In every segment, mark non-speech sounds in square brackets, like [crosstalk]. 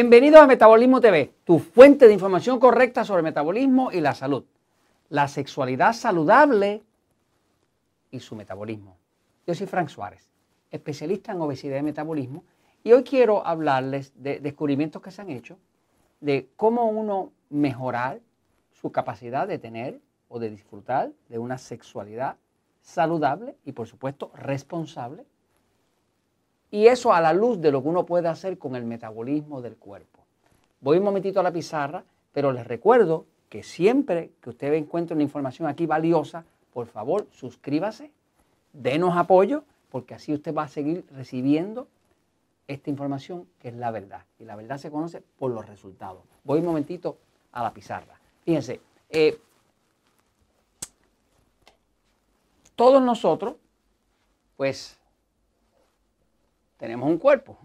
Bienvenidos a Metabolismo TV, tu fuente de información correcta sobre metabolismo y la salud, la sexualidad saludable y su metabolismo. Yo soy Frank Suárez, especialista en obesidad y metabolismo, y hoy quiero hablarles de descubrimientos que se han hecho de cómo uno mejorar su capacidad de tener o de disfrutar de una sexualidad saludable y por supuesto responsable. Y eso a la luz de lo que uno puede hacer con el metabolismo del cuerpo. Voy un momentito a la pizarra, pero les recuerdo que siempre que usted encuentre una información aquí valiosa, por favor suscríbase, denos apoyo, porque así usted va a seguir recibiendo esta información que es la verdad. Y la verdad se conoce por los resultados. Voy un momentito a la pizarra. Fíjense, eh, todos nosotros, pues, tenemos un cuerpo.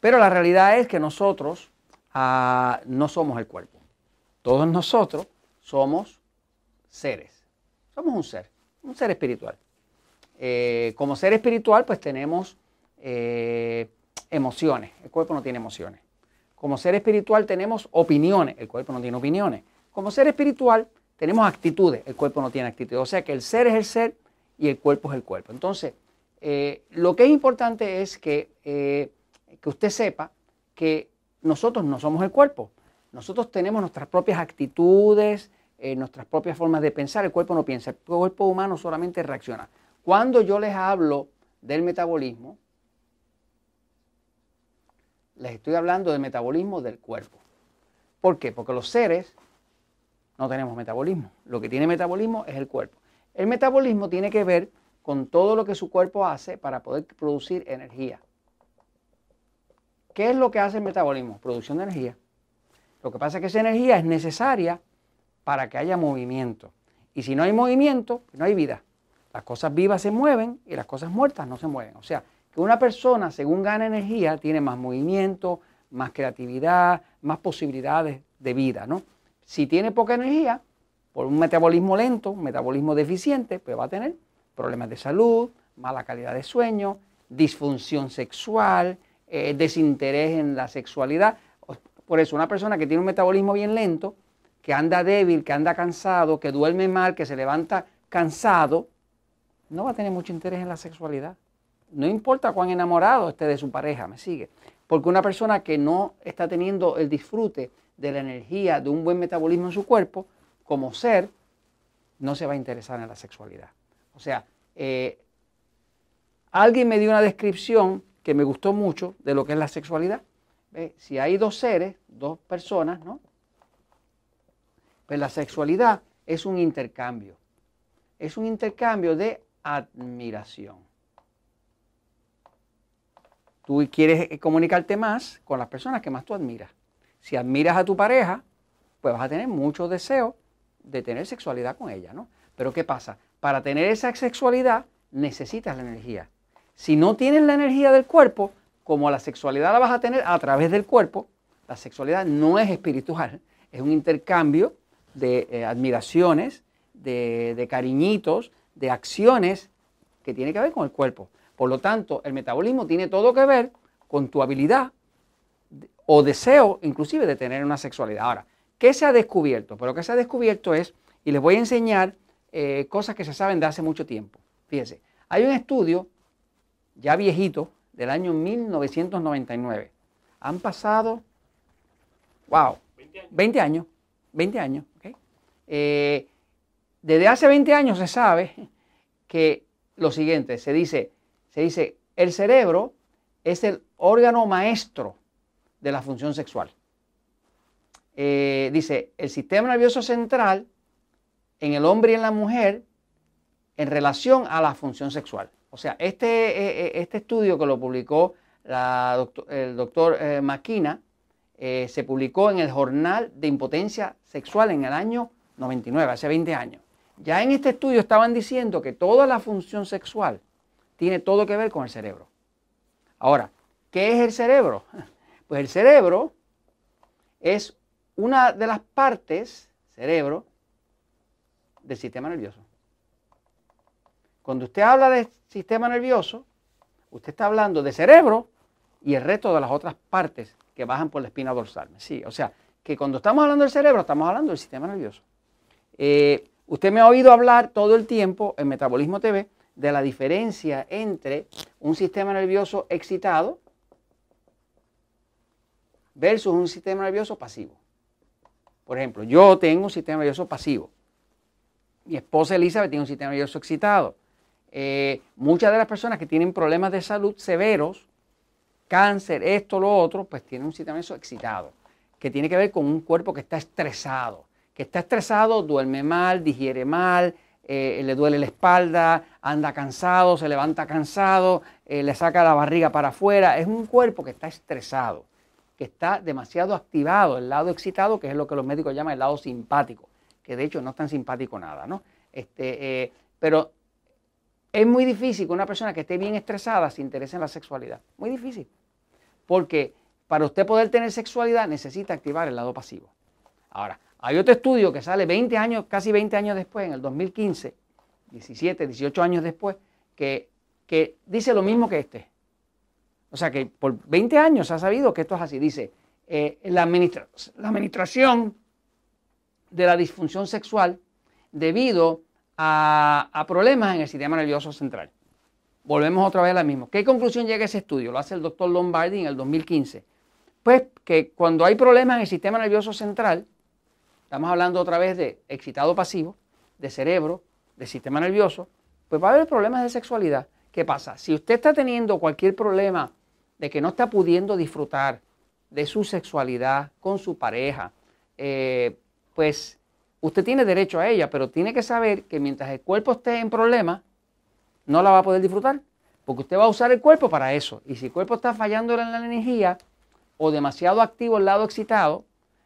Pero la realidad es que nosotros ah, no somos el cuerpo. Todos nosotros somos seres. Somos un ser, un ser espiritual. Eh, como ser espiritual, pues tenemos eh, emociones. El cuerpo no tiene emociones. Como ser espiritual tenemos opiniones. El cuerpo no tiene opiniones. Como ser espiritual tenemos actitudes. El cuerpo no tiene actitudes. O sea que el ser es el ser y el cuerpo es el cuerpo. Entonces, eh, lo que es importante es que, eh, que usted sepa que nosotros no somos el cuerpo. Nosotros tenemos nuestras propias actitudes, eh, nuestras propias formas de pensar. El cuerpo no piensa, el cuerpo humano solamente reacciona. Cuando yo les hablo del metabolismo, les estoy hablando del metabolismo del cuerpo. ¿Por qué? Porque los seres no tenemos metabolismo. Lo que tiene metabolismo es el cuerpo. El metabolismo tiene que ver con todo lo que su cuerpo hace para poder producir energía. ¿Qué es lo que hace el metabolismo? Producción de energía. Lo que pasa es que esa energía es necesaria para que haya movimiento. Y si no hay movimiento, no hay vida. Las cosas vivas se mueven y las cosas muertas no se mueven. O sea, que una persona, según gana energía, tiene más movimiento, más creatividad, más posibilidades de vida, ¿no? Si tiene poca energía, por un metabolismo lento, un metabolismo deficiente, pues va a tener problemas de salud, mala calidad de sueño, disfunción sexual, eh, desinterés en la sexualidad. Por eso, una persona que tiene un metabolismo bien lento, que anda débil, que anda cansado, que duerme mal, que se levanta cansado, no va a tener mucho interés en la sexualidad. No importa cuán enamorado esté de su pareja, me sigue. Porque una persona que no está teniendo el disfrute de la energía, de un buen metabolismo en su cuerpo, como ser, no se va a interesar en la sexualidad. O sea, eh, alguien me dio una descripción que me gustó mucho de lo que es la sexualidad. Si hay dos seres, dos personas, ¿no? Pues la sexualidad es un intercambio. Es un intercambio de admiración. Tú quieres comunicarte más con las personas que más tú admiras. Si admiras a tu pareja, pues vas a tener mucho deseo de tener sexualidad con ella, ¿no? Pero ¿qué pasa? Para tener esa sexualidad necesitas la energía. Si no tienes la energía del cuerpo, como la sexualidad la vas a tener a través del cuerpo, la sexualidad no es espiritual, es un intercambio de eh, admiraciones, de, de cariñitos, de acciones que tiene que ver con el cuerpo. Por lo tanto, el metabolismo tiene todo que ver con tu habilidad o deseo inclusive de tener una sexualidad. Ahora, ¿Qué se ha descubierto? Pero lo que se ha descubierto es, y les voy a enseñar eh, cosas que se saben de hace mucho tiempo. Fíjense, hay un estudio ya viejito del año 1999. Han pasado, wow, 20 años. 20 años. Eh, desde hace 20 años se sabe que lo siguiente, se dice, se dice, el cerebro es el órgano maestro de la función sexual. Eh, dice, el sistema nervioso central en el hombre y en la mujer en relación a la función sexual. O sea, este, eh, eh, este estudio que lo publicó el doctor Maquina se publicó en el Jornal de Impotencia Sexual en el año 99, hace 20 años. Ya en este estudio estaban diciendo que toda la función sexual tiene todo que ver con el cerebro. Ahora, ¿qué es el cerebro? [laughs] Pues el cerebro es una de las partes, cerebro, del sistema nervioso. Cuando usted habla de sistema nervioso, usted está hablando de cerebro y el resto de las otras partes que bajan por la espina dorsal. Sí, o sea, que cuando estamos hablando del cerebro, estamos hablando del sistema nervioso. Eh, usted me ha oído hablar todo el tiempo en Metabolismo TV de la diferencia entre un sistema nervioso excitado versus un sistema nervioso pasivo. Por ejemplo, yo tengo un sistema nervioso pasivo. Mi esposa Elizabeth tiene un sistema nervioso excitado. Eh, muchas de las personas que tienen problemas de salud severos, cáncer, esto, lo otro, pues tienen un sistema nervioso excitado, que tiene que ver con un cuerpo que está estresado. Que está estresado, duerme mal, digiere mal, eh, le duele la espalda, anda cansado, se levanta cansado, eh, le saca la barriga para afuera. Es un cuerpo que está estresado, que está demasiado activado, el lado excitado, que es lo que los médicos llaman el lado simpático, que de hecho no es tan simpático nada, ¿no? Este, pero es muy difícil que una persona que esté bien estresada se interese en la sexualidad. Muy difícil. Porque para usted poder tener sexualidad necesita activar el lado pasivo. Ahora, hay otro estudio que sale 20 años, casi 20 años después, en el 2015, 17, 18 años después, que, que dice lo mismo que este. O sea que por 20 años se ha sabido que esto es así. Dice, eh, la administración de la disfunción sexual debido a, problemas en el sistema nervioso central. Volvemos otra vez a la misma. ¿Qué conclusión llega ese estudio? Lo hace el doctor Lombardi en el 2015. Pues que cuando hay problemas en el sistema nervioso central, estamos hablando otra vez de excitado pasivo, de cerebro, de sistema nervioso, pues va a haber problemas de sexualidad. ¿Qué pasa? Si usted está teniendo cualquier problema de que no está pudiendo disfrutar de su sexualidad con su pareja, eh, pues Usted tiene derecho a ella, pero tiene que saber que mientras el cuerpo esté en problemas, no la va a poder disfrutar. Porque usted va a usar el cuerpo para eso. Y si el cuerpo está fallando en la energía o demasiado activo el lado excitado,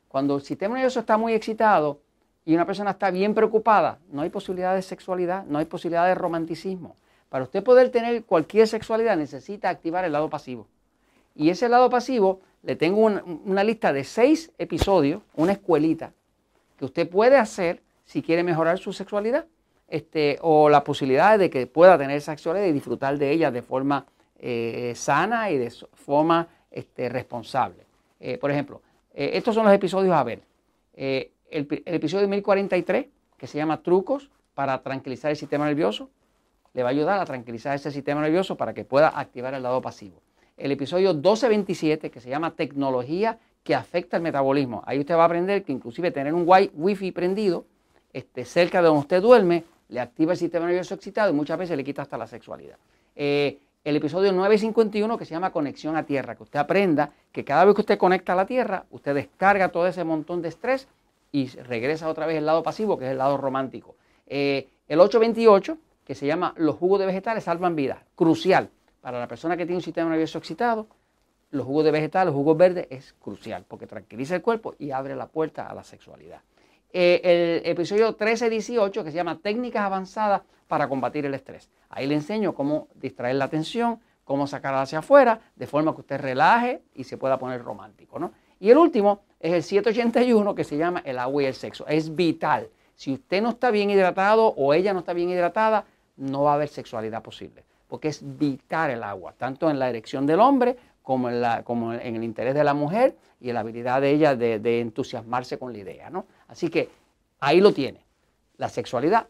cuando el sistema nervioso está muy excitado y una persona está bien preocupada, no hay posibilidad de sexualidad, no hay posibilidad de romanticismo. Para usted poder tener cualquier sexualidad necesita activar el lado pasivo. Y ese lado pasivo, le tengo una, una lista de seis episodios, una escuelita, que usted puede hacer si quiere mejorar su sexualidad este, o la posibilidad de que pueda tener sexualidad y disfrutar de ella de forma eh, sana y de forma este, responsable. Eh, por ejemplo, eh, estos son los episodios a ver. El, el, episodio 1043, que se llama Trucos para tranquilizar el sistema nervioso, le va a ayudar a tranquilizar ese sistema nervioso para que pueda activar el lado pasivo. El episodio 1227, que se llama Tecnología que afecta el metabolismo. Ahí usted va a aprender que inclusive tener un wifi prendido este, cerca de donde usted duerme le activa el sistema nervioso excitado y muchas veces le quita hasta la sexualidad. Eh, el episodio 951 que se llama Conexión a Tierra, que usted aprenda que cada vez que usted conecta a la Tierra, usted descarga todo ese montón de estrés y regresa otra vez al lado pasivo, que es el lado romántico. Eh, el 828, que se llama Los jugos de vegetales salvan vidas, crucial para la persona que tiene un sistema nervioso excitado, los jugos de vegetales, los jugos verdes, es crucial porque tranquiliza el cuerpo y abre la puerta a la sexualidad. Eh, el episodio 13-18 que se llama Técnicas avanzadas para combatir el estrés. Ahí le enseño cómo distraer la atención, cómo sacarla hacia afuera, de forma que usted relaje y se pueda poner romántico. ¿no? Y el último es el 781 que se llama el agua y el sexo. Es vital. Si usted no está bien hidratado o ella no está bien hidratada, no va a haber sexualidad posible. Porque es vital el agua, tanto en la erección del hombre como en, el interés de la mujer y en la habilidad de ella de, entusiasmarse con la idea. ¿no? Así que ahí lo tiene. La sexualidad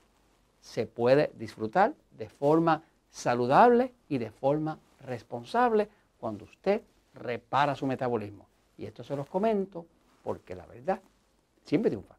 se puede disfrutar de forma saludable y de forma responsable cuando usted repara su metabolismo. Y esto se los comento porque la verdad siempre triunfa.